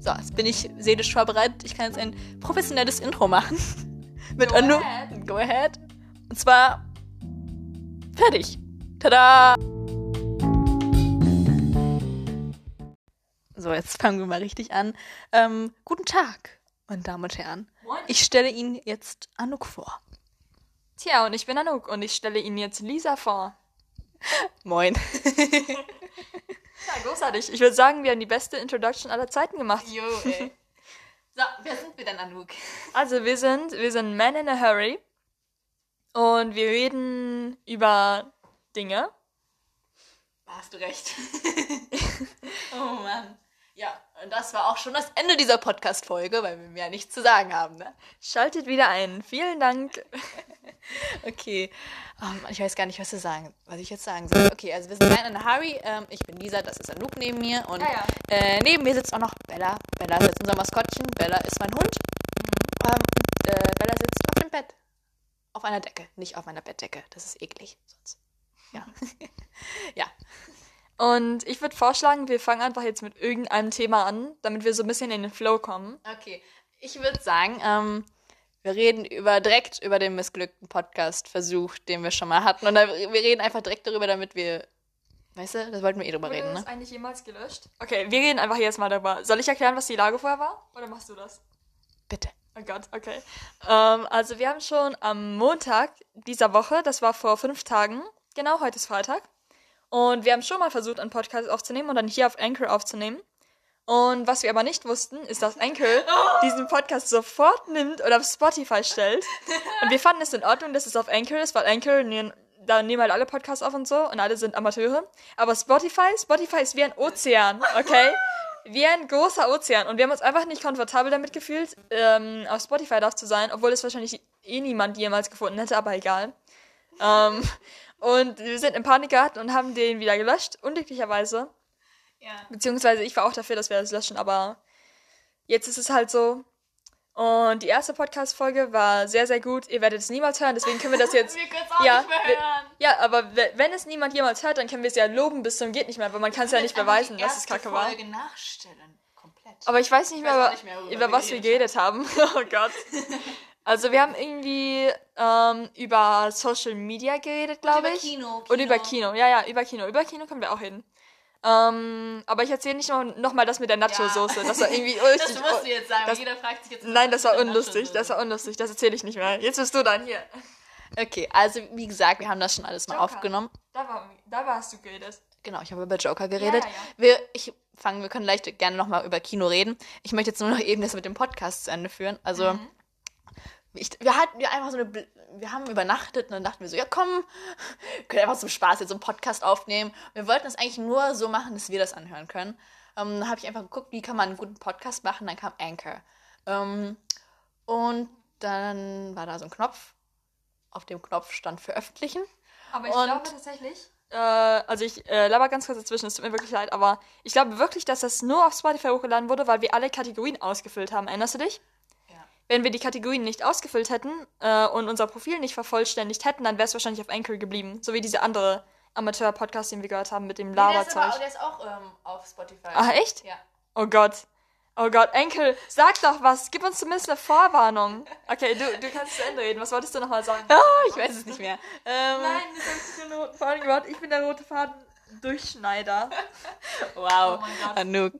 So, jetzt bin ich seelisch vorbereitet. Ich kann jetzt ein professionelles Intro machen. Mit Go ahead. Go ahead. Und zwar fertig. Tada! So, jetzt fangen wir mal richtig an. Ähm, guten Tag, meine Damen und Herren. Ich stelle Ihnen jetzt Anouk vor. Tja, und ich bin Anouk und ich stelle Ihnen jetzt Lisa vor. Moin. Ja, großartig. Ich würde sagen, wir haben die beste Introduction aller Zeiten gemacht. Jo, ey. So, wer sind wir denn, Anouk? Also, wir sind, wir sind Men in a Hurry und wir reden über Dinge. Hast du recht. oh Mann. Ja, und das war auch schon das Ende dieser Podcast-Folge, weil wir mehr nichts zu sagen haben, ne? Schaltet wieder ein. Vielen Dank. Okay. Ähm, ich weiß gar nicht, was, zu sagen, was ich jetzt sagen soll. Okay, also wir sind rein in a Hurry. Ähm, ich bin Lisa, das ist Anouk neben mir. Und Ja, ja. Äh, neben mir sitzt auch noch Bella. Bella ist jetzt unser Maskottchen. Bella ist mein Hund. Ähm, und, äh, Bella sitzt auf dem Bett. Auf einer Decke, nicht auf einer Bettdecke. Das ist eklig. Sonst. Ja. ja. Und ich würde vorschlagen, wir fangen einfach jetzt mit irgendeinem Thema an, damit wir so ein bisschen in den Flow kommen. Okay, ich würde sagen, ähm, wir reden über direkt über den missglückten Podcast-Versuch, den wir schon mal hatten. Und da, wir reden einfach direkt darüber, damit wir. Weißt du, das wollten wir eh drüber Wurde reden, das ne? eigentlich jemals gelöscht? Okay, wir reden einfach jetzt mal darüber. Soll ich erklären, was die Lage vorher war? Oder machst du das? Bitte. Oh Gott, okay. Ähm, also wir haben schon am Montag dieser Woche, das war vor fünf Tagen, genau, heute ist Freitag, und wir haben schon mal versucht, einen Podcast aufzunehmen und dann hier auf Anchor aufzunehmen. Und was wir aber nicht wussten, ist, dass Anchor diesen Podcast sofort nimmt und auf Spotify stellt. Und wir fanden es in Ordnung, dass es auf Anchor ist, weil Anchor, da nehmen halt alle Podcasts auf und so und alle sind Amateure. Aber Spotify, Spotify ist wie ein Ozean, okay? Wie ein großer Ozean. Und wir haben uns einfach nicht komfortabel damit gefühlt, ähm, auf Spotify drauf zu sein, obwohl es wahrscheinlich eh niemand jemals gefunden hätte, aber egal. Ähm, und wir sind in Panik geraten und haben den wieder gelöscht, unglücklicherweise. Ja. Beziehungsweise ich war auch dafür, dass wir das löschen, aber jetzt ist es halt so. Und die erste Podcast-Folge war sehr, sehr gut. Ihr werdet es niemals hören, deswegen können wir das jetzt. Wir können es auch ja, nicht mehr wir- hören. ja, aber we- wenn es niemand jemals hört, dann können wir es ja loben bis zum geht nicht mehr, weil man kann es ja nicht beweisen, dass es kacke war. Folge nachstellen. Komplett. Aber ich weiß nicht mehr, weiß über, nicht mehr, über was wir geredet haben. oh Gott. Also wir haben irgendwie ähm, über Social Media geredet, glaube über ich. Kino, Und über Kino. Kino. Ja, ja, über Kino. Über Kino können wir auch reden. Ähm, aber ich erzähle nicht noch, noch mal das mit der Nacho-Soße. Das war irgendwie das richtig. musst du jetzt sagen, das- jeder fragt sich jetzt. Nein, das war unlustig. Das war unlustig. Das erzähle ich nicht mehr. Jetzt bist du dann hier. Okay, also wie gesagt, wir haben das schon alles mal Joker. aufgenommen. Da, war, da warst du geredet. Genau, ich habe über Joker geredet. Ja, ja, ja. Wir, ich fangen, wir können leicht gerne nochmal über Kino reden. Ich möchte jetzt nur noch eben das mit dem Podcast zu Ende führen. Also, Mhm. Ich, wir hatten wir einfach so eine, wir haben übernachtet und dann dachten wir so, ja komm, wir können einfach zum Spaß jetzt so einen Podcast aufnehmen. Wir wollten es eigentlich nur so machen, dass wir das anhören können. Ähm, dann habe ich einfach geguckt, wie kann man einen guten Podcast machen. Dann kam Anchor. Ähm, und dann war da so ein Knopf. Auf dem Knopf stand veröffentlichen. Aber ich Und- glaube tatsächlich. Äh, also ich äh, laber ganz kurz dazwischen, es tut mir wirklich leid, aber ich glaube wirklich, dass das nur auf Spotify hochgeladen wurde, weil wir alle Kategorien ausgefüllt haben. Erinnerst du dich? Wenn wir die Kategorien nicht ausgefüllt hätten äh, und unser Profil nicht vervollständigt hätten, dann wäre es wahrscheinlich auf Anchor geblieben. So wie diese andere Amateur-Podcast, den wir gehört haben mit dem Laberzeug. der ist auch ähm, auf Spotify. Ah, echt? Ja. Oh Gott. Oh Gott, Enkel, sag doch was. Gib uns zumindest eine Vorwarnung. Okay, du, du kannst zu Ende reden. Was wolltest du nochmal sagen? Ah, ich weiß es nicht mehr. Ähm, Nein, das ist den roten Faden gemacht. Ich bin der rote Faden Durchschneider. Wow, Oh. Anouk.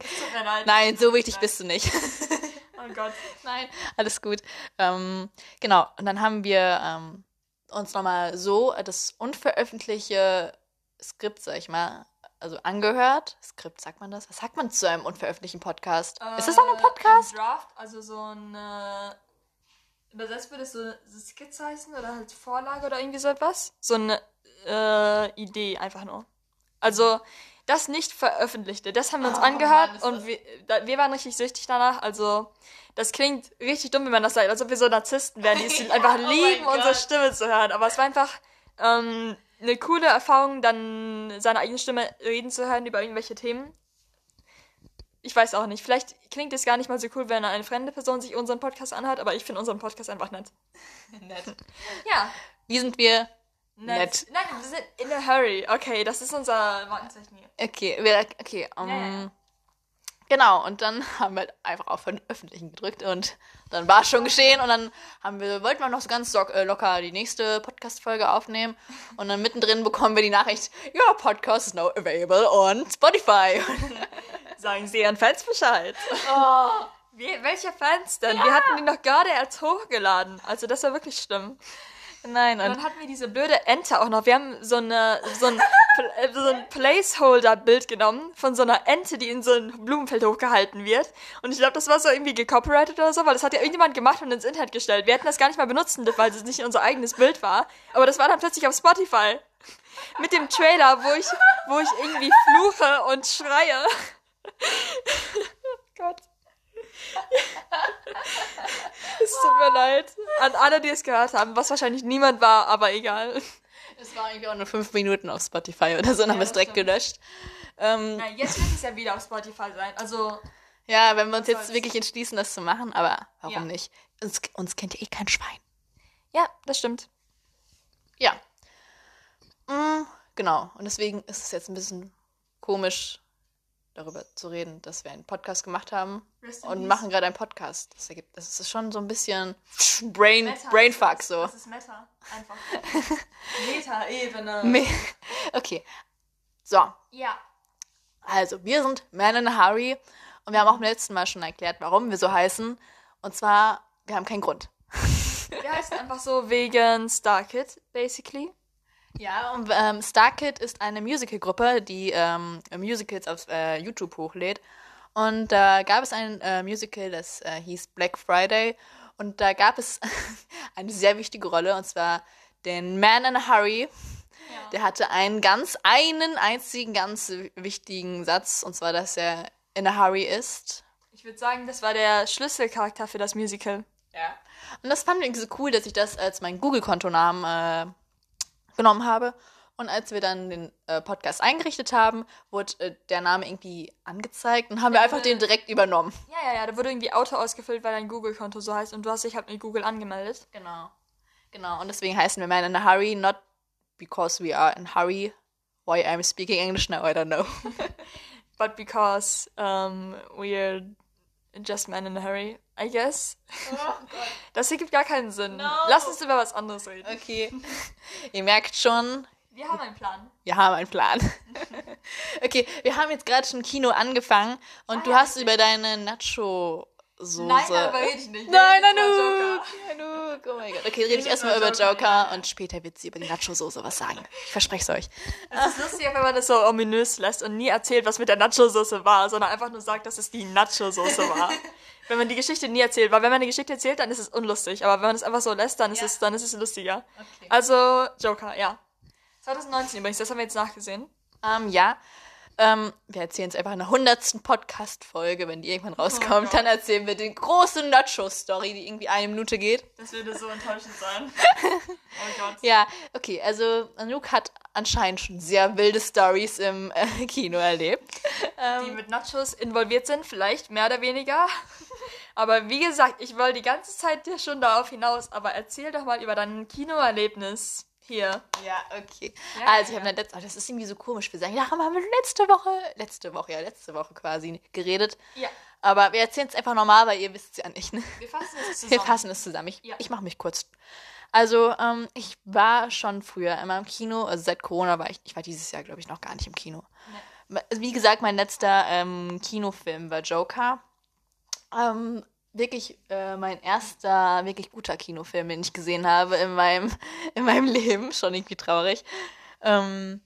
Nein, so wichtig bist du nicht. Oh Gott. Nein, alles gut. Ähm, genau, und dann haben wir ähm, uns nochmal so das unveröffentlichte Skript, sag ich mal, also angehört. Skript, sagt man das? Was sagt man zu einem unveröffentlichten Podcast? ist das auch ein Podcast? Ein Draft, also so ein. Äh, übersetzt würde es so, so Skizze heißen oder halt Vorlage oder irgendwie so etwas. So eine äh, Idee einfach nur. Also das nicht veröffentlichte, das haben wir uns Oh, angehört Mann, und wir, da, wir waren richtig süchtig danach. Also das klingt richtig dumm, wenn man das sagt, als ob wir so Narzissten wären, die es Ja, einfach oh lieben, unsere. Stimme zu hören. Aber es war einfach ähm, eine coole Erfahrung, dann seine eigene Stimme reden zu hören über irgendwelche Themen. Ich weiß auch nicht. Vielleicht klingt es gar nicht mal so cool, wenn eine fremde Person sich unseren Podcast anhört, aber ich finde unseren Podcast einfach nett. Nett. Ja. Wie sind wir? Nett. Nein, wir sind in a hurry. Okay, das ist unser Markenzeichen hier. Okay, wir, okay, um, Ja, ja, ja. Genau, und dann haben wir halt einfach auf Veröffentlichen gedrückt und dann war es schon geschehen und dann haben wir, wollten wir noch so ganz so, äh, locker die nächste Podcast-Folge aufnehmen und dann mittendrin bekommen wir die Nachricht, ja, Podcast is now available on Spotify. Sagen Sie Ihren Fans Bescheid. Oh. Wie, welche Fans denn? Wir hatten die noch gerade erst hochgeladen. Also das war wirklich schlimm. Nein, Und und dann hatten wir diese blöde Ente auch noch. Wir haben so, eine, so ein, äh, so ein Placeholder-Bild genommen von so einer Ente, die in so ein Blumenfeld hochgehalten wird. Und ich glaube, das war so irgendwie gecopyrighted oder so, weil das hat ja irgendjemand gemacht und ins Internet gestellt. Wir hätten das gar nicht mal benutzen dürfen, weil es nicht unser eigenes Bild war. Aber das war dann plötzlich auf Spotify. Mit dem Trailer, wo ich, wo ich irgendwie fluche und schreie. Gott. Es tut mir leid. An alle, die es gehört haben, was wahrscheinlich niemand war, aber egal. es war irgendwie auch nur fünf Minuten auf Spotify oder so, dann haben wir es direkt stimmt. gelöscht. Ähm, Na, jetzt wird es ja wieder auf Spotify sein. Also, ja, wenn wir uns jetzt wirklich entschließen, das zu machen, aber warum Ja. nicht? Uns, uns kennt ja eh kein Schwein. ja, das stimmt. Ja. Mm, genau. Und deswegen ist es jetzt ein bisschen komisch, darüber zu reden, dass wir einen Podcast gemacht haben und machen gerade einen Podcast. Das ergibt, das ist schon so ein bisschen Brain, Brainfuck so. Das ist Meta. Einfach. Meta-Ebene. Me- Okay. So, Ja. also wir sind Man in a Hurry und wir haben auch beim letzten Mal schon erklärt, warum wir so heißen. Und zwar, wir haben keinen Grund. Wir heißen einfach so wegen Starkid, basically. Ja, und ähm, Starkid ist eine Musicalgruppe, die ähm, Musicals auf äh, YouTube hochlädt. Und da gab es ein äh, Musical, das äh, hieß Black Friday. Und da gab es eine sehr wichtige Rolle, und zwar den Man in a Hurry. Der hatte einen ganz, einen einzigen ganz wichtigen Satz, und zwar, dass er in a hurry ist. Ich würde sagen, das war der Schlüsselcharakter für das Musical. Ja. Und das fand ich so cool, dass ich das als meinen Google-Kontonamen äh, genommen habe. Und als wir dann den äh, Podcast eingerichtet haben, wurde äh, der Name irgendwie angezeigt und haben wir einfach den direkt übernommen. Ja, ja, ja, da wurde irgendwie Auto ausgefüllt, weil dein Google-Konto so heißt und du hast dich halt mit Google angemeldet. Genau. Genau. Und deswegen heißen wir Man in a Hurry, not because we are in a hurry. Why I'm speaking English now, I don't know. But because um, we're just men in a hurry, I guess. Das ergibt gar keinen Sinn. Lass uns über was anderes reden. Okay. Ihr merkt schon, Wir haben einen Plan. Wir haben einen Plan. okay, wir haben jetzt gerade schon Kino angefangen und du ja, hast über deine Nacho-Soße. Nein, darüber rede ich nicht. Nein, Wir über Anouk! Anouk, oh mein Gott. Okay, rede ich erstmal über Joker, Joker und später wird sie über die Nacho-Soße was sagen. Ich verspreche es euch. Es ist lustig, wenn man das so ominös lässt und nie erzählt, was mit der Nacho-Soße war, sondern einfach nur sagt, dass es die Nacho-Soße war. wenn man die Geschichte nie erzählt, weil wenn man eine Geschichte erzählt, dann ist es unlustig, aber wenn man es einfach so lässt, dann ist Ja. es dann ist es lustiger. Okay. Also Joker, ja. 2019 übrigens, das haben wir jetzt nachgesehen. Ähm, ja. Ähm, wir erzählen es einfach in der hundertsten Podcast-Folge, wenn die irgendwann rauskommt. Gott. dann erzählen wir die große Nacho-Story, die irgendwie eine Minute geht. Das würde so enttäuschend sein. oh Gott. Ja, okay, also Anouk hat anscheinend schon sehr wilde Stories im äh, Kino erlebt. Die mit Nachos involviert sind, vielleicht mehr oder weniger. Aber wie gesagt, ich wollte die ganze Zeit dir schon darauf hinaus, aber erzähl doch mal über dein Kinoerlebnis hier. Ja, okay. Ja, also ich ja. habe letzte, oh, das ist irgendwie so komisch. Wir sagen, ja, haben wir letzte Woche, letzte Woche, ja, letzte Woche quasi geredet. Ja. Aber wir erzählen es einfach normal, weil ihr wisst es ja nicht. Ne? Wir fassen es zusammen. Wir fassen es zusammen. Ich, Ja. ich mache mich kurz. Also, ähm, ich war schon früher immer im Kino. Also seit Corona war ich, ich war dieses Jahr, glaube ich, noch gar nicht im Kino. Wie gesagt, mein letzter ähm, Kinofilm war Joker. Ähm, wirklich äh, mein erster wirklich guter Kinofilm, den ich gesehen habe in meinem, in meinem Leben. Schon irgendwie traurig. Ähm,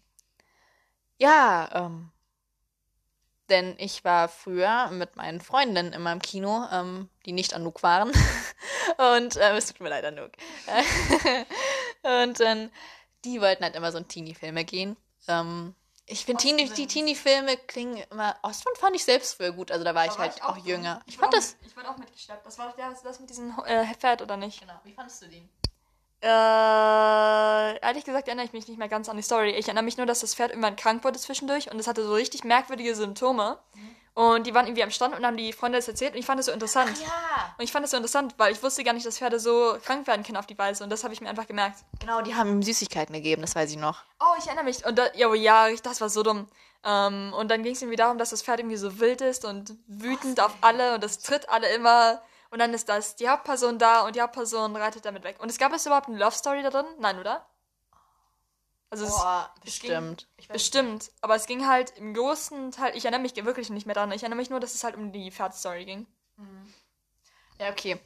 ja, ähm, denn ich war früher mit meinen Freundinnen immer im Kino, ähm, die nicht Anouk waren. Und ähm, es tut mir leid, Anouk. und dann, die wollten halt immer so in Teenie-Filme gehen. Ähm, ich finde, Teenie, die. Teenie-Filme klingen immer. Ostwind fand ich selbst früher gut, also da war ich Da war halt ich auch, drin. jünger. Ich wurde fand auch das. Mit, ich wurde auch mitgeschleppt. Das war doch das, das mit diesem äh, Pferd, oder nicht? Genau, wie fandest du den? Äh, ehrlich gesagt erinnere ich mich nicht mehr ganz an die Story. Ich erinnere mich nur, dass das Pferd irgendwann krank wurde zwischendurch und es hatte so richtig merkwürdige Symptome. Und die waren irgendwie am Stand und haben die Freunde das erzählt und ich fand das so interessant. Ja. Und ich fand das so interessant, weil ich wusste gar nicht, dass Pferde so krank werden können auf die Weise und das habe ich mir einfach gemerkt. Genau, die haben ihm Süßigkeiten gegeben, das weiß ich noch. Oh, ich erinnere mich. Und da, ja, ja, das war so dumm. Ähm, und dann ging es irgendwie darum, dass das Pferd irgendwie so wild ist und wütend auf alle und das tritt alle immer. Und dann ist das die Hauptperson da und die Hauptperson reitet damit weg. Und es gab es überhaupt eine Love Story da drin? Nein, oder? Also Boah, es, es ging- bestimmt. Bestimmt, aber es ging halt im großen Teil, ich erinnere mich wirklich nicht mehr daran, ich erinnere mich nur, dass es halt um die Pferdstory ging. Ja, okay.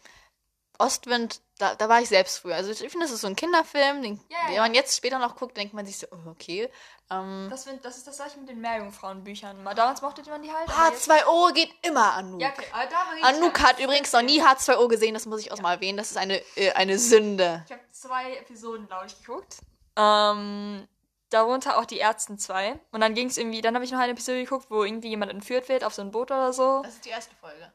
Ostwind, da, da war ich selbst früher. Also ich finde, das ist so ein Kinderfilm, den, Ja, den ja. man jetzt später noch guckt, denkt man sich so, oh, okay. Ähm, Das, das ist das gleiche mit den Meerjungfrauenbüchern. Mal Damals mochte man die halt. aber jetzt- H2O geht immer Anouk. Ja, okay, Anouk hat übrigens noch nie H2O gesehen, das muss ich auch mal erwähnen. Das ist eine, äh, eine Sünde. Ich habe zwei Episoden, glaube ich, geguckt. Ähm, darunter auch die ersten zwei. Und dann ging es irgendwie, dann habe ich noch eine Episode geguckt, wo irgendwie jemand entführt wird auf so ein Boot oder so. Das ist die erste Folge.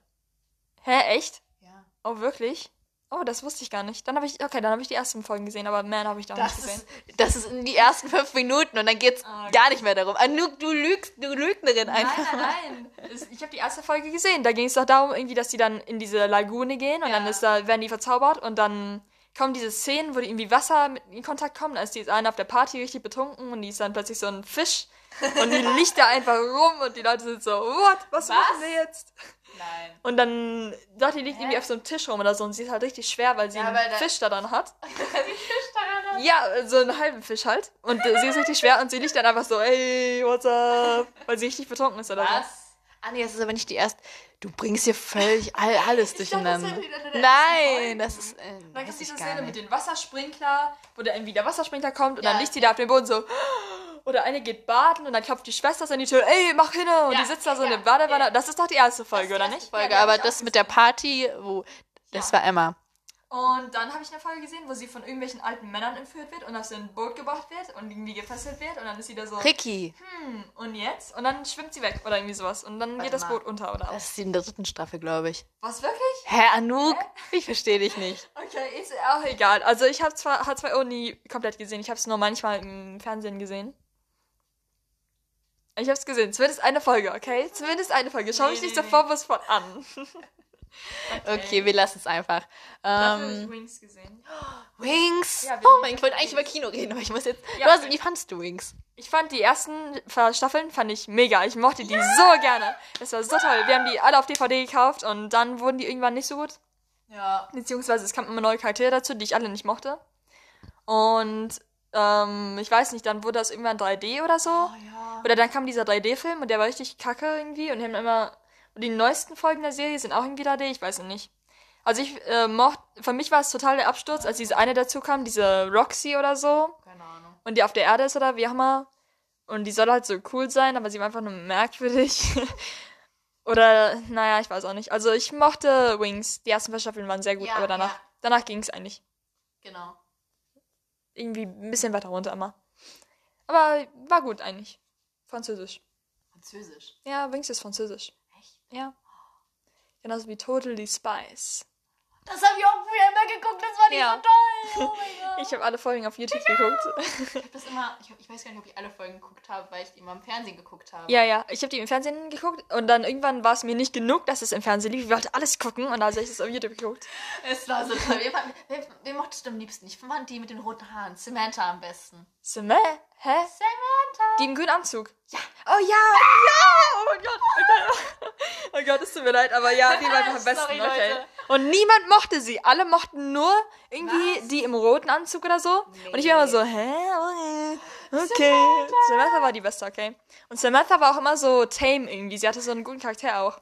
Hä, echt? Ja. Oh, wirklich? Oh, das wusste ich gar nicht. Dann habe ich, okay, dann habe ich die ersten Folgen gesehen, aber mehr habe ich da Das nicht gesehen. ist, das ist in die ersten fünf Minuten und dann geht's Ah, okay. gar nicht mehr darum. Anouk, du lügst, du Lügnerin einfach. Nein, nein, nein. Es- Ich habe die erste Folge gesehen. Da ging es doch darum, irgendwie, dass die dann in diese Lagune gehen und Ja. dann ist da, werden die verzaubert und dann kommen diese Szenen, wo die irgendwie Wasser mit in Kontakt kommen. Da ist die ist eine auf der Party richtig betrunken und die ist dann plötzlich so ein Fisch und die liegt da einfach rum und die Leute sind so, what? Was, Was? machen wir jetzt? Nein. Und dann sagt die liegt irgendwie auf so einem Tisch rum oder so und sie ist halt richtig schwer, weil sie Ja, einen weil da- Fisch da dann hat. Die Fischdaran Ja, so einen halben Fisch halt. Und äh, sie ist richtig schwer und sie liegt dann einfach so, ey, what's up? Weil sie richtig betrunken ist oder so. Was? Ah, nee, das ist aber nicht die erste. Du bringst hier völlig all, alles Ich dachte, das durcheinander. Nein, das ist. Äh, Dann gibt es diese Szene mit nicht. dem Wassersprinkler, wo da irgendwie der Wassersprinkler kommt und Ja. dann liegt sie da auf dem Boden so. Oder eine geht baden und dann klopft die Schwester so an die Tür, ey, mach hin! Und Ja, die sitzt da so in ja, der Badewanne. Das ist doch die erste Folge, Das ist oder die nicht? erste Folge, die aber das mit der Party, wo. Das war Emma. Und dann habe ich eine Folge gesehen, wo sie von irgendwelchen alten Männern entführt wird und auf so ein Boot gebracht wird und irgendwie gefesselt wird und dann ist sie da so, Ricky. hm, und jetzt? Und dann schwimmt sie weg oder irgendwie sowas und dann Warte geht das mal. Boot unter oder Das ist in der dritten Staffel, glaube ich. Was, wirklich? Hä, Anouk? Ich verstehe dich nicht. Okay, ist auch egal. Also ich habe zwar H2O nie komplett gesehen, ich habe es nur manchmal im Fernsehen gesehen. Ich habe es gesehen, zumindest eine Folge, okay? Zumindest eine Folge. Schau mich Nee, nicht nee, so nee. vorwurfsvoll an. Okay, wir lassen es einfach. Dafür habe ich Ähm, Wings gesehen. Wings. Ja, oh mein, ich wollte eigentlich über Kino reden, aber ich muss jetzt. Ja, okay. wie fandst du Wings? Ich fand die ersten Staffeln fand ich mega. Ich mochte die so gerne. Das war so toll. Wir haben die alle auf DVD gekauft und dann wurden die irgendwann nicht so gut. Ja. Beziehungsweise es kamen immer neue Charaktere dazu, die ich alle nicht mochte. Und ähm, ich weiß nicht, dann wurde das irgendwann 3D oder so. ja. Oder dann kam dieser 3D-Film und der war richtig kacke irgendwie und die haben immer. Und die neuesten Folgen der Serie sind auch irgendwie 3D, ich weiß es nicht. Also ich äh, mochte, für mich war es total der Absturz, als diese eine dazu kam, diese Roxy oder so. Keine Ahnung. Und die auf der Erde ist oder wie auch immer. Und die soll halt so cool sein, aber sie war einfach nur merkwürdig. oder, naja, ich weiß auch nicht. Also ich mochte Wings. Die ersten paar Staffeln waren sehr gut, Ja, aber danach, ja. danach ging es eigentlich. Genau. Irgendwie ein bisschen weiter runter immer. Aber war gut eigentlich. Französisch. Französisch. Ja, Wings ist französisch. Ja. Genauso wie Totally Spice. Das habe ich auch früher immer geguckt, das war nicht Ja. so toll. Oh mein Gott. Ich habe alle Folgen auf YouTube geguckt. Ich das immer, ich, ich weiß gar nicht, ob ich alle Folgen geguckt habe, weil ich die immer im Fernsehen geguckt habe. ja, ja. Ich habe die im Fernsehen geguckt und dann irgendwann war es mir nicht genug, dass es im Fernsehen lief. Ich wollte alles gucken und also habe ich das auf YouTube geguckt. Es war so toll. Wen, wen, wen mochtest du am liebsten? Ich fand die mit den roten Haaren. Samantha am besten. Samä? Hä? Samantha. Die im grünen Anzug. Ja. Oh ja, ja! Oh mein Gott. Okay. Oh Gott, es tut mir leid, aber ja, die war einfach am besten. Sorry, okay. Leute. Und niemand mochte sie. Alle mochten nur irgendwie die im roten Anzug oder so. Und ich war immer so, hä? Okay. Okay. Samantha. war die beste, okay. Und Samantha war auch immer so tame irgendwie. Sie hatte so einen guten Charakter auch.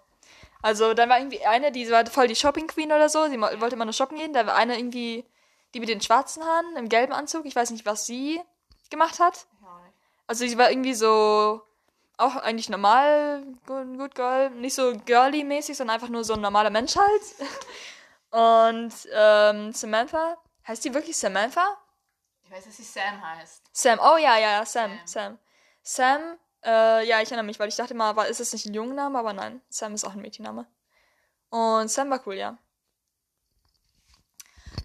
Also dann war irgendwie eine, die war voll die Shopping Queen oder so. Sie mo- wollte immer nur shoppen gehen. Da war eine irgendwie, die mit den schwarzen Haaren im gelben Anzug. Ich weiß nicht, was sie gemacht hat. Ja. Also sie war irgendwie so auch eigentlich normal, good, good girl, nicht so girly-mäßig, sondern einfach nur so ein normaler Mensch halt. Und ähm, Samantha, heißt die wirklich Samantha? Ich weiß, dass sie Sam heißt. Sam, oh ja, ja, ja, Sam, Sam. Sam. Sam, äh, ja, ich erinnere mich, weil ich dachte mal, war, ist das nicht ein Jungenname, aber nein, Sam ist auch ein Mädchenname. Und Sam war cool, ja.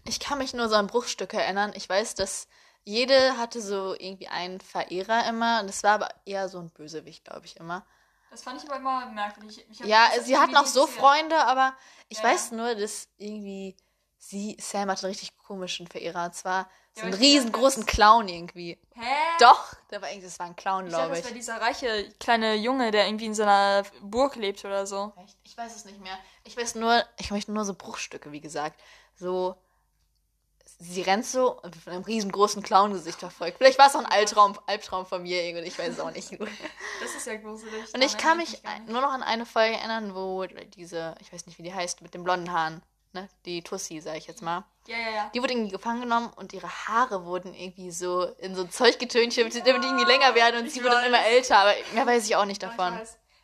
Ich kann mich nur so an Bruchstücke erinnern. Ich weiß, dass jede hatte so irgendwie einen Verehrer immer. Und es war aber eher so ein Bösewicht, glaube ich, immer. Das fand ich aber immer merkwürdig. Ich Ja, das hat sie hatten auch so. Freunde, aber ich Ja, weiß nur, dass irgendwie sie, Sam hatte einen richtig komischen Verehrer. Und zwar so Ja, einen ich riesengroßen Clown irgendwie. Hä? Doch, der war irgendwie, das war ein Clown, Ich dachte, glaube das ich. war dieser reiche kleine Junge, der irgendwie in so einer Burg lebt oder so. Echt? Ich weiß es nicht mehr. Ich weiß nur, ich möchte nur so Bruchstücke, wie gesagt. So, sie rennt so und wird von einem riesengroßen Clown-Gesicht verfolgt. Vielleicht war es auch ein Albtraum, Albtraum von mir, irgendwie, ich weiß es auch nicht. Das ist ja gruselig. Und ich kann mich nur noch an eine Folge erinnern, wo diese, ich weiß nicht, wie die heißt, mit den blonden Haaren, ne? Die Tussi, sag ich jetzt mal. Ja, ja, ja. Die wurde irgendwie gefangen genommen und ihre Haare wurden irgendwie so in so ein Zeug getönt, damit die irgendwie länger werden und Ich sie wurde dann immer älter, aber mehr weiß ich auch nicht Ja, ich davon.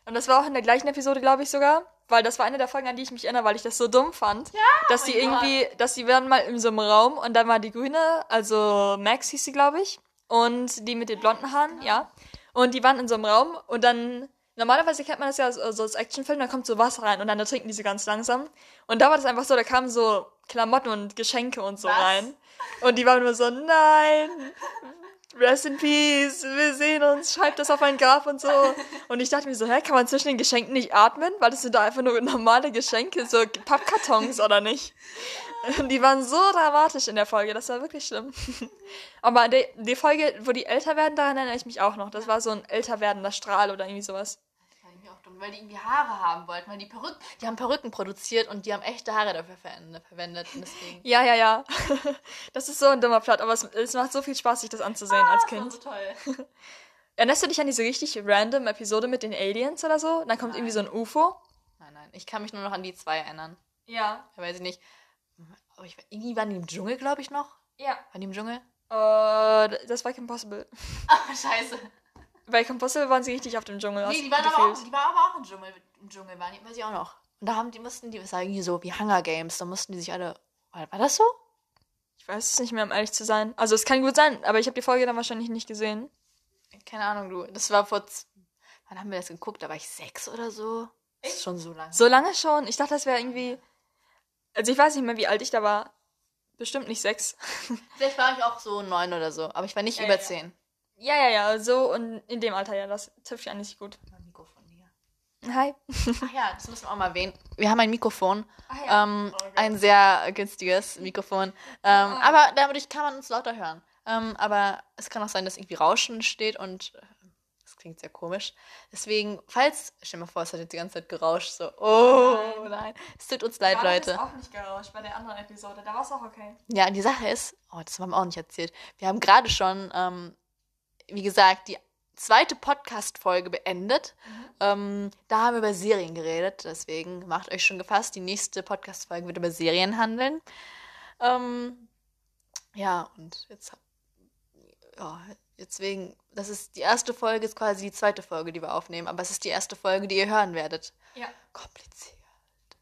Und das war auch in der gleichen Episode, glaube ich sogar. Weil das war eine der Folgen, an die ich mich erinnere, weil ich das so dumm fand. Ja, dass die mein Gott. irgendwie, dass die waren mal in so einem Raum und dann war die Grüne, also Max hieß sie, glaube ich. Und die mit den blonden Haaren, ja. Und die waren in so einem Raum und dann, normalerweise kennt man das ja so, so als Actionfilm, da kommt so Wasser rein und dann ertrinken die so ganz langsam. Und da war das einfach so, da kamen so Klamotten und Geschenke und so Was? rein. Und die waren nur so, nein, Rest in Peace, wir sehen uns, schreibt das auf ein Grab und so. Und ich dachte mir so, hä, kann man zwischen den Geschenken nicht atmen? Weil das sind da einfach nur normale Geschenke, so Pappkartons oder nicht? Und die waren so dramatisch in der Folge, das war wirklich schlimm. Aber die, die Folge, wo die älter werden, daran erinnere ich mich auch noch. Das war so ein älter werdender Strahl oder irgendwie sowas. Dumm, weil die irgendwie Haare haben wollten, weil die Perücken, die haben Perücken produziert und die haben echte Haare dafür verwendet, und deswegen. Ja, ja, ja. Das ist so ein dummer Plot, aber es, es macht so viel Spaß, sich das anzusehen als Das war Kind. so toll. Erinnerst du dich an diese richtig random Episode mit den Aliens oder so? Dann kommt irgendwie so ein UFO. Nein, nein, ich kann mich nur noch an die zwei erinnern. Ja. Ich weiß ich nicht. Aber ich, irgendwie waren die im Dschungel, glaube ich, noch. Ja. Waren die im Dschungel? Äh, das war Impossible. Ah, scheiße. Bei Impossible waren sie richtig auf dem Dschungel. Nee, die waren, aber auch, die waren aber auch im Dschungel, im Dschungel waren die, weiß ich auch noch. Und da haben die mussten die, das war irgendwie so wie Hunger Games, da mussten die sich alle. War, war das so? Ich weiß es nicht mehr, um ehrlich zu sein. Also es kann gut sein, aber ich habe die Folge dann wahrscheinlich nicht gesehen. Keine Ahnung, du. Das war vor. Wann haben wir das geguckt? Da war ich sechs oder so. Das ist schon so lange. So lange schon? Ich dachte, das wäre irgendwie. Also ich weiß nicht mehr, wie alt ich da war. Bestimmt nicht sechs. Vielleicht war ich auch so neun oder so, aber ich war nicht Ja, über ja. zehn. Ja, ja, ja, so und in dem Alter, ja, das trifft ja nicht gut. Mein Mikrofon hier. Hi. Ach ja, das müssen wir auch mal erwähnen. Wir haben ein Mikrofon. Ach ja. Ähm, Oh ein sehr günstiges Mikrofon. Ähm, Aber dadurch kann man uns lauter hören. Ähm, aber es kann auch sein, dass irgendwie Rauschen entsteht und äh, das klingt sehr komisch. Deswegen, falls, stell dir mal vor, es hat jetzt die ganze Zeit gerauscht, so, oh nein. Nein. Es tut uns leid, Leute. auch nicht gerauscht bei der anderen Episode. Da war es auch okay. Ja, und die Sache ist, oh, das haben wir auch nicht erzählt. Wir haben gerade schon, ähm, wie gesagt, die zweite Podcast-Folge beendet. Ähm, da haben wir über Serien geredet, deswegen macht euch schon gefasst, die nächste Podcast-Folge wird über Serien handeln. Ähm, ja, und jetzt, ja, deswegen, das ist die erste Folge, ist quasi die zweite Folge, die wir aufnehmen, aber es ist die erste Folge, die ihr hören werdet. Ja, Kompliziert.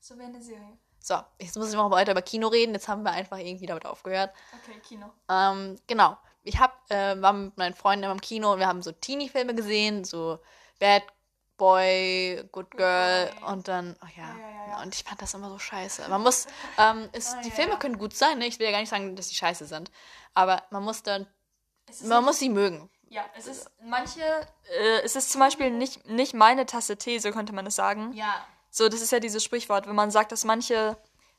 so wie eine Serie. So, jetzt muss ich noch weiter über Kino reden, jetzt haben wir einfach irgendwie damit aufgehört. Okay, Kino. Ähm, genau. Ich hab, äh, war mit meinen Freunden immer im Kino und wir haben so Teenie-Filme gesehen, so Bad Boy, Good Girl und dann, oh ja. Ja, ja, ja. Und ich fand das immer so scheiße. Man muss, ähm, es, Ah, die Filme können gut sein, ne? Ich will ja gar nicht sagen, dass die scheiße sind. Aber man muss dann, ist man muss sie mögen. Ja, es ist manche, äh, es ist zum Beispiel nicht, nicht meine Tasse Tee, so könnte man es sagen. Ja. So, das ist ja dieses Sprichwort, wenn man sagt, dass manche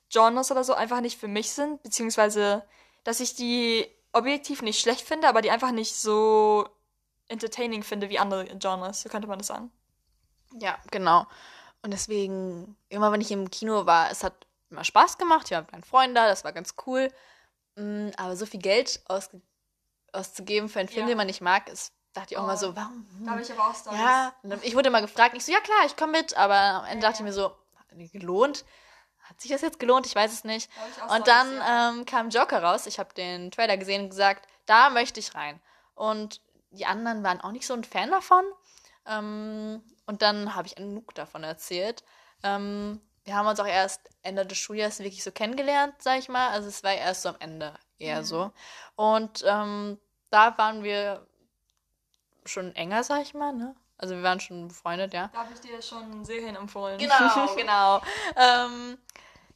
Genres oder so einfach nicht für mich sind, beziehungsweise, dass ich die objektiv nicht schlecht finde, aber die einfach nicht so entertaining finde wie andere Genres, so könnte man das sagen. Ja, genau. Und deswegen, immer wenn ich im Kino war, es hat immer Spaß gemacht. Ich war mit meinen Freunden da, das war ganz cool. Mm, Aber so viel Geld ausge auszugeben für einen Film, Ja. den man nicht mag, ist, dachte ich auch Oh, mal so, warum? Da habe ich aber auch Stories. Ja, ich wurde immer gefragt, ich so, ja klar, ich komme mit, aber am Ende Ja, dachte ich mir so, hat gelohnt? Hat sich das jetzt gelohnt? Ich weiß es nicht. Und dann ähm, kam Joker raus. Ich habe den Trailer gesehen und gesagt, da möchte ich rein. Und die anderen waren auch nicht so ein Fan davon. Ähm, und dann habe ich Anouk davon erzählt. Ähm, wir haben uns auch erst Ende des Schuljahres wirklich so kennengelernt, sag ich mal. Also es war erst so am Ende eher Mhm. so. Und ähm, da waren wir schon enger, sag ich mal, ne? Also wir waren schon befreundet, ja. Da habe ich dir schon Serien empfohlen. Genau, genau. ähm,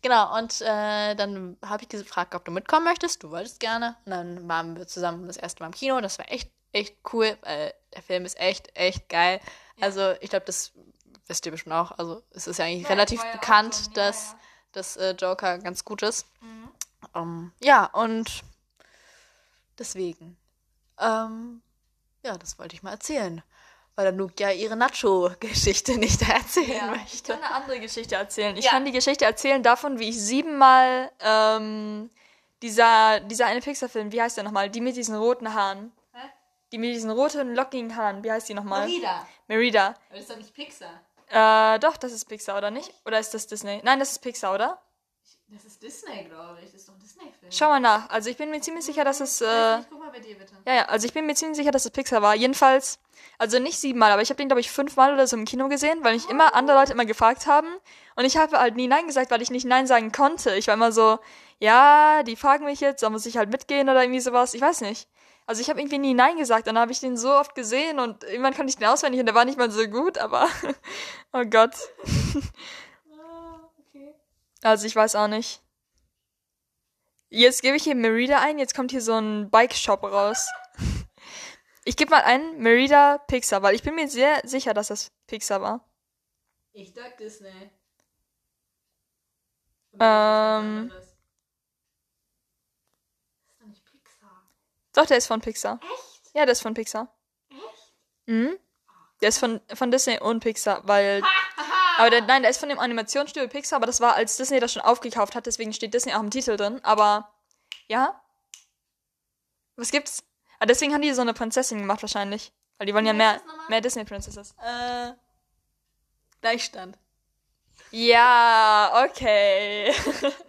genau, und äh, dann habe ich gefragt, ob du mitkommen möchtest. Du wolltest gerne. Und dann waren wir zusammen das erste Mal im Kino. Das war echt, echt cool, weil der Film ist echt, echt geil. Also ich glaube, das wisst ihr bestimmt auch. Also es ist ja eigentlich Ja, relativ ja bekannt, ja, dass, ja. dass äh, Joker ganz gut ist. Mhm. Ähm, ja, und deswegen. Ähm, ja, das wollte ich mal erzählen. Weil Anouk ja ihre Nacho-Geschichte nicht erzählen Ich möchte. kann eine andere Geschichte erzählen. Ich Ja. kann die Geschichte erzählen davon, wie ich siebenmal ähm, dieser, dieser eine Pixar-Film, wie heißt der nochmal? Die mit diesen roten Haaren. Hä? Die mit diesen roten, lockigen Haaren. Wie heißt die nochmal? Merida. Merida. Aber das ist doch nicht Pixar. Äh, doch, das ist Pixar, oder nicht? Oder ist das Disney? Nein, das ist Pixar, oder? Das ist Disney, glaube ich. Das ist doch ein Disney-Film. Schau mal nach. Also ich bin mir ziemlich sicher, dass es... Äh, Guck mal bei dir, bitte. ja, ja, also ich bin mir ziemlich sicher, dass es Pixar war. Jedenfalls, also nicht siebenmal, aber ich habe den, glaube ich, fünfmal oder so im Kino gesehen, weil mich immer andere Leute immer gefragt haben. Und ich habe halt nie Nein gesagt, weil ich nicht Nein sagen konnte. Ich war immer so, ja, die fragen mich jetzt, da muss ich halt mitgehen oder irgendwie sowas. Ich weiß nicht. Also ich habe irgendwie nie Nein gesagt. Dann habe ich den so oft gesehen und irgendwann konnte ich den auswendig und der war nicht mal so gut, aber oh Gott. Also ich weiß auch nicht. Jetzt gebe ich hier Merida ein, jetzt kommt hier so ein Bike-Shop raus. Ich gebe mal ein Merida Pixar, weil ich bin mir sehr sicher, dass das Pixar war. Ich sag Disney. Ähm. Das ist doch nicht Pixar. Doch, der ist von Pixar. Echt? Ja, der ist von Pixar. Echt? Mhm. Der ist von, von Disney und Pixar, weil. Aber der, nein, der ist von dem Animationsstudio Pixar, aber das war, als Disney das schon aufgekauft hat, deswegen steht Disney auch im Titel drin. Aber, ja. Was gibt's? Ah, deswegen haben die so eine Prinzessin gemacht wahrscheinlich. Weil die wollen ja mehr, mehr Disney Princesses. Äh. Gleichstand. Ja, okay.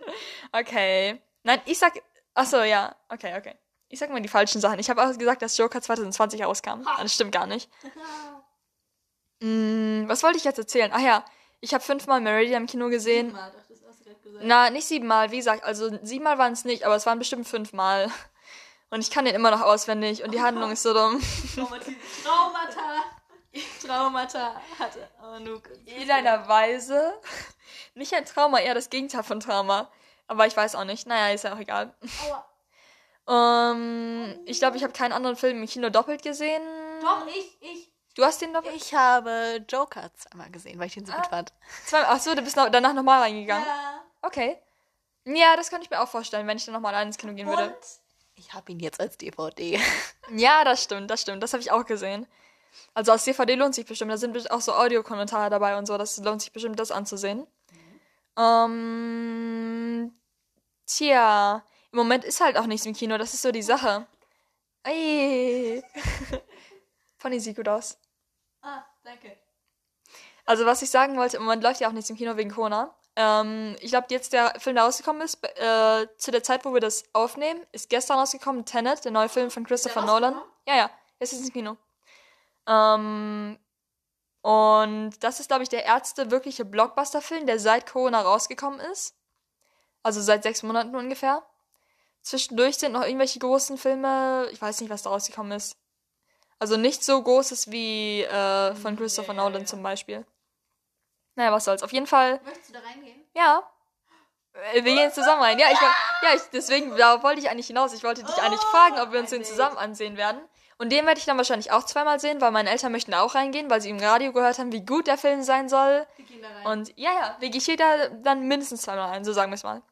okay. Nein, ich sag. Achso, ja. Okay, okay. Ich sag mal die falschen Sachen. Ich habe auch gesagt, dass Joker 2020 rauskam. Ha. Das stimmt gar nicht. Mm, was wollte ich jetzt erzählen? Ach ja, ich habe fünfmal Meridian im Kino gesehen. Siebenmal, doch, das hast du gerade gesagt. Na, nicht siebenmal, wie gesagt. Also siebenmal waren es nicht, aber es waren bestimmt fünfmal. Und ich kann den immer noch auswendig und die Handlung ist so dumm. Traumata. Traumata hatte Anouk. In einer Weise. Nicht ein Trauma, eher das Gegenteil von Trauma. Aber ich weiß auch nicht. Naja, ist ja auch egal. Aua. Ähm, ich glaube, ich habe keinen anderen Film im Kino doppelt gesehen. Doch, ich, ich. Du hast den doppelt? Ich habe Joker zweimal gesehen, weil ich den so Ah. gut fand. Zwei, ach so, du bist noch, danach nochmal reingegangen. Ja. Okay. Ja, das könnte ich mir auch vorstellen, wenn ich dann nochmal allein ins Kino gehen Und würde. Ich habe ihn jetzt als DVD. Ja, das stimmt, das stimmt. Das habe ich auch gesehen. Also als DVD lohnt sich bestimmt. Da sind auch so Audiokommentare dabei und so. Das lohnt sich bestimmt, das anzusehen. Ähm, tja, im Moment ist halt auch nichts im Kino. Das ist so die Sache. Ey. Pony sieht gut aus. ah, danke. Also was ich sagen wollte, im Moment läuft ja auch nichts im Kino wegen Corona. Ähm, ich glaube, jetzt der Film, der rausgekommen ist, äh, zu der Zeit, wo wir das aufnehmen, ist gestern rausgekommen, Tenet, der neue Film von Christopher Nolan. Ja, ja, jetzt ist es im Kino. Ähm, und das ist, glaube ich, der erste wirkliche Blockbuster-Film, der seit Corona rausgekommen ist. Also seit sechs Monaten ungefähr. Zwischendurch sind noch irgendwelche großen Filme, ich weiß nicht, was da rausgekommen ist. Also nicht so großes wie äh, von Christopher Ja, ja, Nolan ja. zum Beispiel. Naja, was soll's. Auf jeden Fall, Möchtest du da reingehen? ja. Äh, Wir gehen jetzt zusammen rein. Ja, ich, ja, ich, deswegen, da wollte ich eigentlich hinaus. Ich wollte dich eigentlich Oh, fragen, ob wir uns den zusammen ansehen werden. Und den werde ich dann wahrscheinlich auch zweimal sehen, weil meine Eltern möchten auch reingehen, weil sie im Radio gehört haben, wie gut der Film sein soll. Wir gehen da rein. Und ja, ja, wir gehen da dann mindestens zweimal rein, so sagen wir es mal.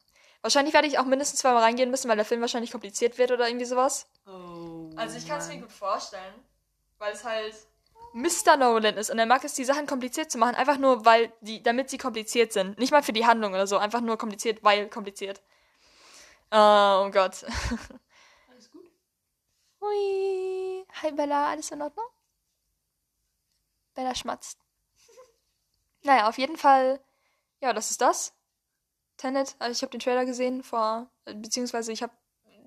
Wahrscheinlich werde ich auch mindestens zweimal reingehen müssen, weil der Film wahrscheinlich kompliziert wird oder irgendwie sowas. oh, Also ich kann es mir gut vorstellen, weil es halt Mr. Nolan ist und er mag es, die Sachen kompliziert zu machen, einfach nur, weil die, damit sie kompliziert sind. Nicht mal für die Handlung oder so, einfach nur kompliziert, weil kompliziert. Oh Gott. Alles gut? Hui. Hi Bella, alles in Ordnung? Bella schmatzt. Naja, auf jeden Fall, ja, das ist das. Tenet, also ich habe den Trailer gesehen vor, beziehungsweise ich habe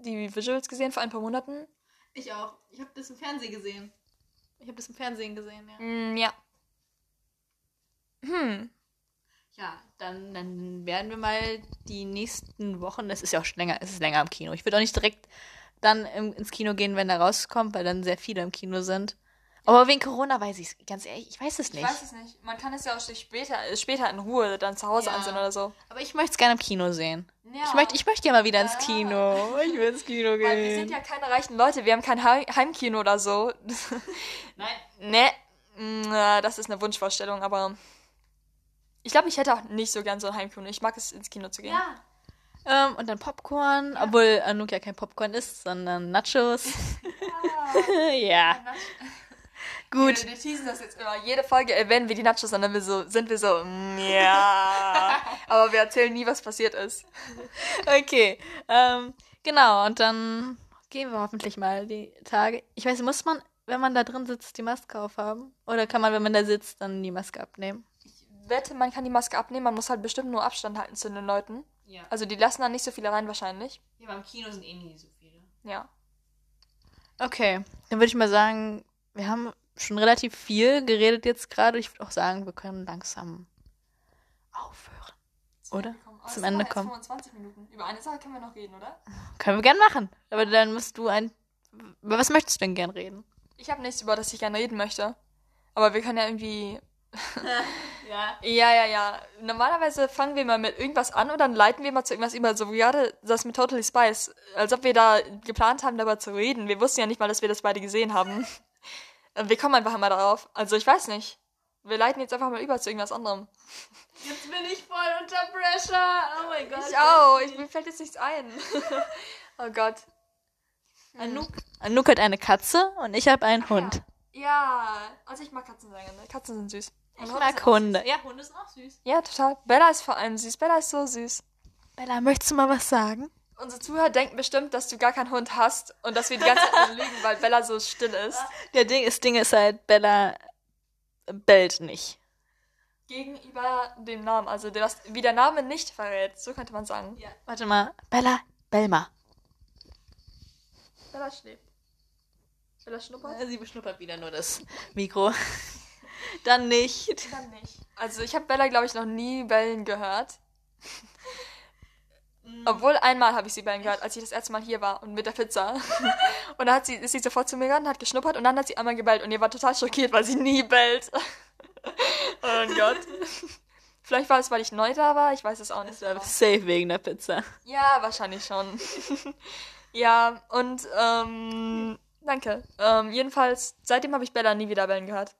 die Visuals gesehen vor ein paar Monaten. Ich auch. Ich habe das im Fernsehen gesehen. Ich habe das im Fernsehen gesehen, ja. Mm, ja. Hm. Ja, dann, dann werden wir mal die nächsten Wochen, das ist ja auch schon länger, es ist länger im Kino. Ich würde auch nicht direkt dann im, ins Kino gehen, wenn er rauskommt, weil dann sehr viele im Kino sind. Aber wegen Corona weiß ich es, ganz ehrlich, ich weiß es nicht. es nicht. Man kann es ja auch später, äh, später in Ruhe dann zu Hause Ja. ansehen oder so. Aber ich möchte es gerne im Kino sehen. Ja. Ich möchte ich möchte ja mal wieder ins Ja. Kino. Ich will ins Kino gehen. Weil wir sind ja keine reichen Leute, wir haben kein Heim Heimkino oder so. Nein. ne, mm, das ist eine Wunschvorstellung, aber ich glaube, ich hätte auch nicht so gern so ein Heimkino. Ich mag es, ins Kino zu gehen. Ja. Ähm, und dann Popcorn, obwohl Anouk ja kein Popcorn ist, sondern Nachos. ja. Gut. Wir, teasen das jetzt immer. Jede Folge erwähnen wir die Nachos und dann wir so, sind wir so, mm, ja. Aber wir erzählen nie, was passiert ist. Okay. Ähm, genau, und dann gehen wir hoffentlich mal die Tage. Ich weiß, muss man, wenn man da drin sitzt, die Maske aufhaben? Oder kann man, wenn man da sitzt, dann die Maske abnehmen? Ich wette, man kann die Maske abnehmen, man muss halt bestimmt nur Abstand halten zu den Leuten. Ja. Also die lassen dann nicht so viele rein wahrscheinlich. Ja, beim Kino sind eh nie so viele. Ja. Okay, dann würde ich mal sagen, wir haben schon relativ viel geredet jetzt gerade. Ich würde auch sagen, wir können langsam aufhören. Oder? Oh, Zum Ende kommen. 25 Minuten. Über eine Sache können wir noch reden, oder? Können wir gern machen. Aber dann musst du ein. Über was möchtest du denn gern reden? Ich habe nichts, über das ich gerne reden möchte. Aber wir können ja irgendwie. Ja. Ja, ja, ja. Normalerweise fangen wir mal mit irgendwas an und dann leiten wir mal zu irgendwas über. So wie gerade das mit Totally Spice. Als ob wir da geplant haben, darüber zu reden. Wir wussten ja nicht mal, dass wir das beide gesehen haben. Und wir kommen einfach mal darauf. Also ich weiß nicht. Wir leiten jetzt einfach mal über zu irgendwas anderem. Jetzt bin ich voll unter Pressure. Oh mein Gott. Ich auch. Ich, mir fällt jetzt nichts ein. oh Gott. Anouk, Anouk hat eine Katze und ich habe einen Hund. Ja, also ich mag Katzen sehr gerne. Katzen sind süß. Und Ich Hunde mag Hunde. Ja, Hunde sind auch süß. süß. Ja, total. Bella ist vor allem süß. Bella ist so süß. Bella, möchtest du mal was sagen? Unsere Zuhörer denken bestimmt, dass du gar keinen Hund hast und dass wir die ganze Zeit lügen, weil Bella so still ist. Der Ding, das Ding ist halt, Bella bellt nicht. Gegenüber dem Namen, also der, was, wie der Name nicht verrät, so könnte man sagen. Ja. Warte mal. Bella, bell mal. Bella schläft. Bella schnuppert? Sie beschnuppert wieder nur das Mikro. Dann nicht. Dann nicht. Also ich habe Bella, glaube ich, noch nie bellen gehört. Obwohl einmal habe ich sie bellen gehört, als ich das erste Mal hier war und mit der Pizza. und dann hat sie, ist sie sofort zu mir gegangen, hat geschnuppert und dann hat sie einmal gebellt und ihr war total schockiert, weil sie nie bellt. oh Gott. Vielleicht war es, weil ich neu da war, ich weiß es auch nicht. War safe wegen der Pizza. Ja, wahrscheinlich schon. ja, und ähm, danke. Ähm, jedenfalls, seitdem habe ich Bella nie wieder bellen gehört.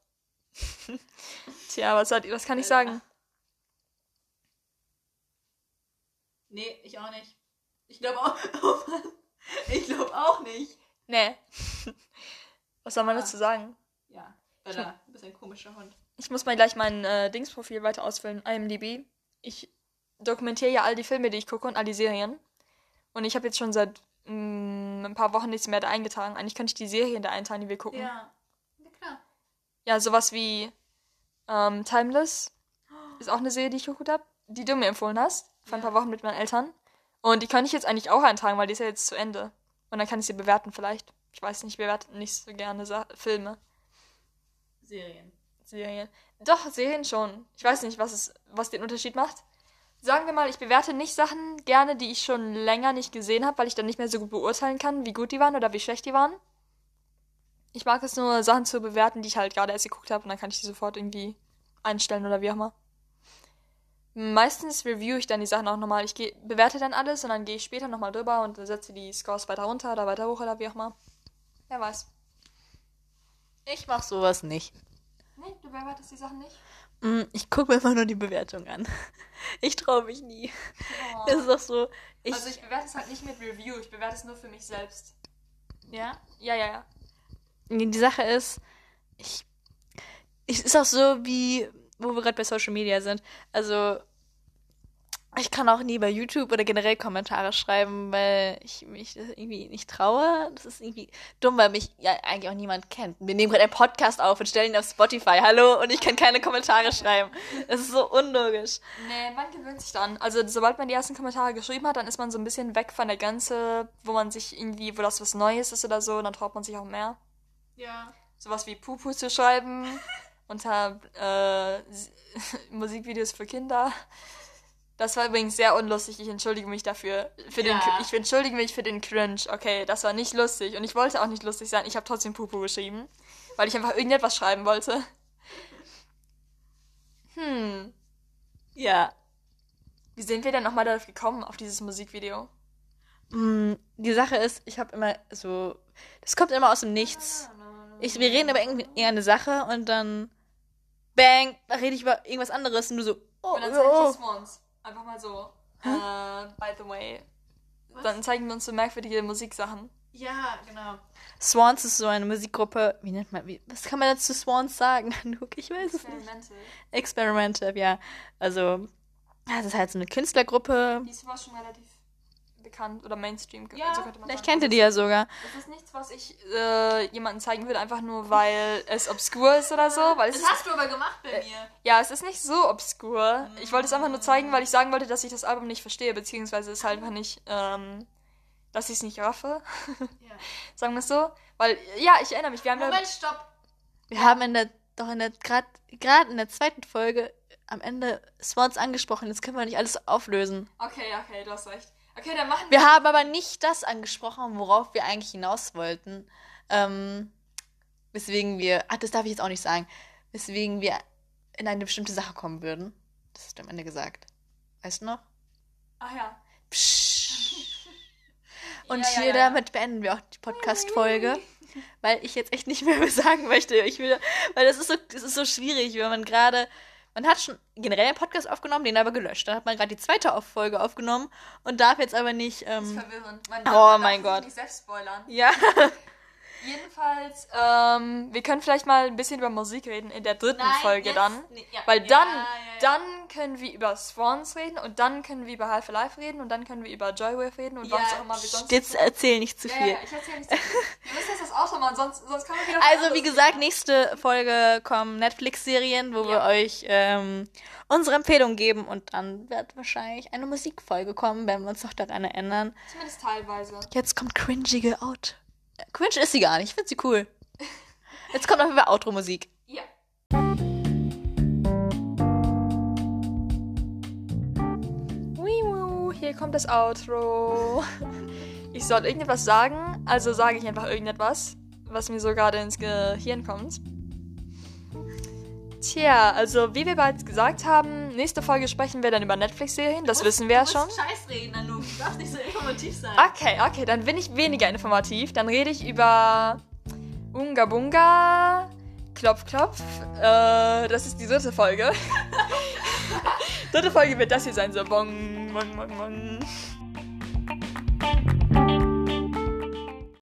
Tja, was, hat, was kann ich sagen? Nee, ich auch nicht. Ich glaube auch. Oh. Ich glaube auch nicht. Nee. Was soll man dazu sagen? Ja. Bella, du bist ein komischer Hund. Ich muss mal gleich mein äh, Dingsprofil weiter ausfüllen, IMDb. Ich dokumentiere ja all die Filme, die ich gucke und all die Serien. Und ich habe jetzt schon seit mm, ein paar Wochen nichts mehr da eingetragen. Eigentlich könnte ich die Serien da eintragen, die wir gucken. Ja. Ja, klar. Ja, sowas wie ähm, Timeless ist auch eine Serie, die ich geguckt habe, die du mir empfohlen hast, vor ein paar Wochen mit meinen Eltern. Und die kann ich jetzt eigentlich auch eintragen, weil die ist ja jetzt zu Ende. Und dann kann ich sie bewerten vielleicht. Ich weiß nicht, ich bewerte nicht so gerne Sa Filme, Serien. Serien. Doch, Serien schon. Ich weiß nicht, was, es, was den Unterschied macht. Sagen wir mal, ich bewerte nicht Sachen gerne, die ich schon länger nicht gesehen habe, weil ich dann nicht mehr so gut beurteilen kann, wie gut die waren oder wie schlecht die waren. Ich mag es nur, Sachen zu bewerten, die ich halt gerade erst geguckt habe und dann kann ich die sofort irgendwie einstellen oder wie auch immer. Meistens review ich dann die Sachen auch nochmal. Ich geh, bewerte dann alles und dann gehe ich später nochmal drüber und setze die Scores weiter runter oder weiter hoch oder wie auch immer. Wer weiß. Ich mach sowas nicht. Nee, du bewertest die Sachen nicht? Mm, Ich gucke mir immer nur die Bewertung an. Ich traue mich nie. Das ist doch so. Ich, also ich bewerte es halt nicht mit Review, ich bewerte es nur für mich selbst. ja? Ja, ja, ja. Die Sache ist, ich. Es ist auch so wie, wo wir gerade bei Social Media sind. Also, ich kann auch nie bei YouTube oder generell Kommentare schreiben, weil ich mich das irgendwie nicht traue. Das ist irgendwie dumm, weil mich ja eigentlich auch niemand kennt. Wir nehmen gerade einen Podcast auf und stellen ihn auf Spotify. Hallo, und ich kann keine Kommentare schreiben. Das ist so unlogisch. Nee, man gewöhnt sich dann. Also sobald man die ersten Kommentare geschrieben hat, dann ist man so ein bisschen weg von der Grenze, wo man sich irgendwie, wo das was Neues ist oder so, dann traut man sich auch mehr. Ja. Sowas wie Pupu zu schreiben unter äh, Musikvideos für Kinder. Das war übrigens sehr unlustig. Ich entschuldige mich dafür. Für den, Ja. ich entschuldige mich für den Cringe. Okay, das war nicht lustig. Und ich wollte auch nicht lustig sein. Ich habe trotzdem Pupu geschrieben. Weil ich einfach irgendetwas schreiben wollte. Hm. Ja. Wie sind wir denn nochmal darauf gekommen, auf dieses Musikvideo? Mm, Die Sache ist, ich habe immer so. Das kommt immer aus dem Nichts. Ich, wir reden über irgendwie eine Sache und dann. Bang! Da rede ich über irgendwas anderes und du so. Oh, Und dann oh, oh. Einfach mal so. Äh, by the way. Dann zeigen wir uns so merkwürdige Musiksachen. Ja, genau. Swans ist so eine Musikgruppe. Wie nennt man, wie, was kann man dazu Swans sagen? Luke, ich weiß es nicht. Experimental. Experimental, ja. Also, das ist halt so eine Künstlergruppe. Die ist war schon relativ bekannt oder Mainstream. Ja, so könnte man vielleicht sagen. kennt ihr die ja sogar. Das ist nichts, was ich äh, jemandem zeigen würde, einfach nur weil es obskur ist oder so. Weil es ist, hast du aber gemacht bei mir. ja, es ist nicht so obskur. Ich wollte es einfach nur zeigen, weil ich sagen wollte, dass ich das Album nicht verstehe, beziehungsweise es halt einfach nicht, ähm, dass ich es nicht raffe. Ja. sagen wir es so. Weil, ja, ich erinnere mich, wir haben ja... stopp. Wir haben in der, doch in der, gerade in der zweiten Folge am Ende Swans angesprochen. Jetzt können wir nicht alles auflösen. Okay, okay, du hast recht. Okay, dann machen Wir haben aber nicht das angesprochen, worauf wir eigentlich hinaus wollten. Ähm, weswegen wir, ach, das darf ich jetzt auch nicht sagen, weswegen wir in eine bestimmte Sache kommen würden. Das du am Ende gesagt. Weißt du noch? Ach ja. Psch. Und Ja, ja, hier ja, damit beenden wir auch die Podcast-Folge. Weil ich jetzt echt nicht mehr sagen möchte. Ich will, weil das ist so, das ist so schwierig, wenn man gerade. Man hat schon generell einen Podcast aufgenommen, den aber gelöscht. Dann hat man gerade die zweite Folge aufgenommen und darf jetzt aber nicht. Das ist Ähm, verwirrend. Man, Oh man mein Gott. Nicht selbst spoilern. ja. Jedenfalls, ähm, wir können vielleicht mal ein bisschen über Musik reden in der dritten Folge dann. Weil dann, dann können wir über Swans reden und dann können wir über Half Alive reden und dann können wir über Joywave reden und was auch immer wir sonst. Jetzt erzähl nicht zu ja, viel. ja, ich erzähl nicht so viel. Wir müssen jetzt das Auto machen, sonst, sonst kann man wieder. Also, wie gesagt, nächste Folge kommen Netflix-Serien, wo wir Ja. euch ähm, unsere Empfehlungen geben und dann wird wahrscheinlich eine Musikfolge kommen, wenn wir uns noch daran erinnern. Zumindest teilweise. Jetzt kommt cringige Out. Cringe ist sie gar nicht, ich finde sie cool. Jetzt kommt auf jeden Fall Outro-Musik. Ja. Hier kommt das Outro. Ich soll irgendetwas sagen, also sage ich einfach irgendetwas, was mir so gerade ins Gehirn kommt. Tja, also wie wir bereits gesagt haben, nächste Folge sprechen wir dann über Netflix-Serien, das wissen wir ja schon. Scheiß reden, Anouk. Du darfst nicht so informativ sein. Okay, okay, dann bin ich weniger informativ. Dann rede ich über Unga Bunga, Klopf Klopf. Äh, das ist die dritte Folge. dritte Folge wird das hier sein, so bong, bong, bong, bong.